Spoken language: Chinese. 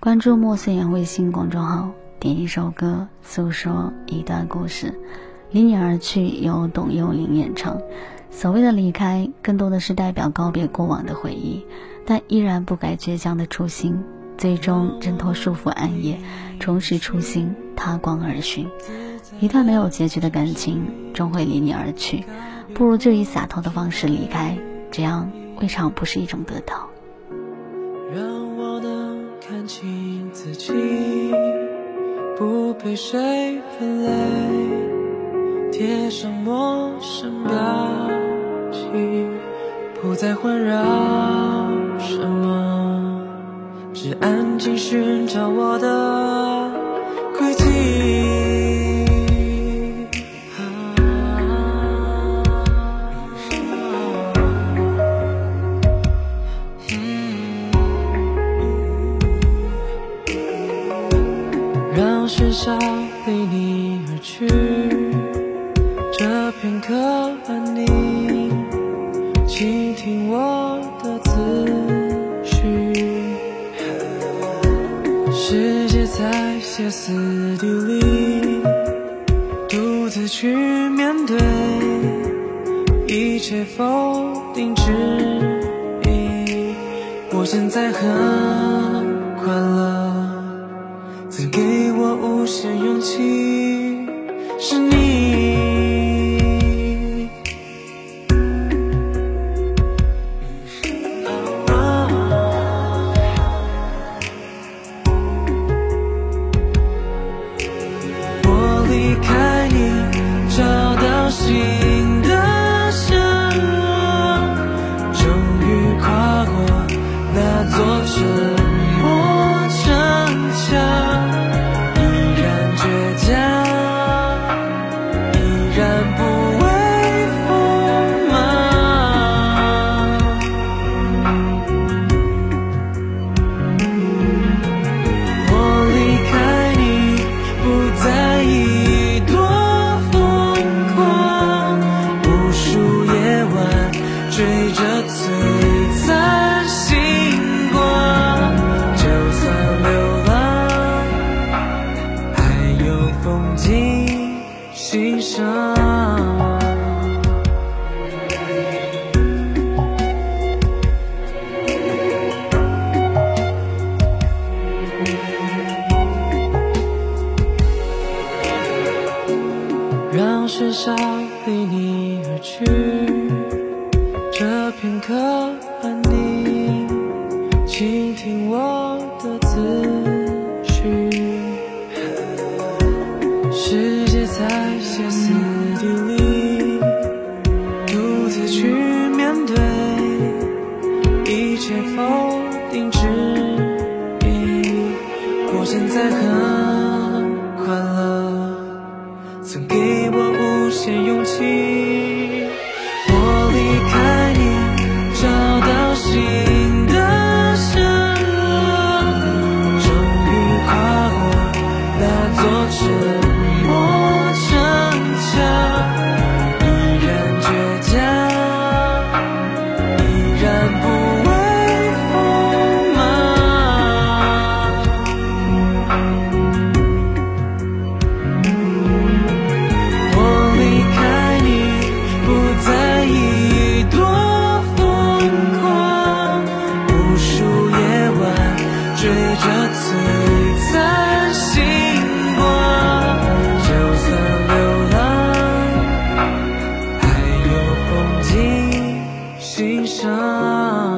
关注莫思言微信公众号，点一首歌，诉说一段故事。离你而去，由董又霖演唱。所谓的离开，更多的是代表告别过往的回忆，但依然不改倔强的初心，最终挣脱束缚暗夜，重拾初心，踏光而寻。一段没有结局的感情，终会离你而去，不如就以洒脱的方式离开，这样未尝不是一种得到。让看清自己，不被谁分类，贴上陌生标记，不再环绕什么，只安静寻找我的喧嚣离你而去，这片刻安宁，倾听我的思绪。世界在歇斯底里，独自去面对一切否定之意。我现在很是你。心上，让喧嚣离你而去，这片刻安宁，一心上。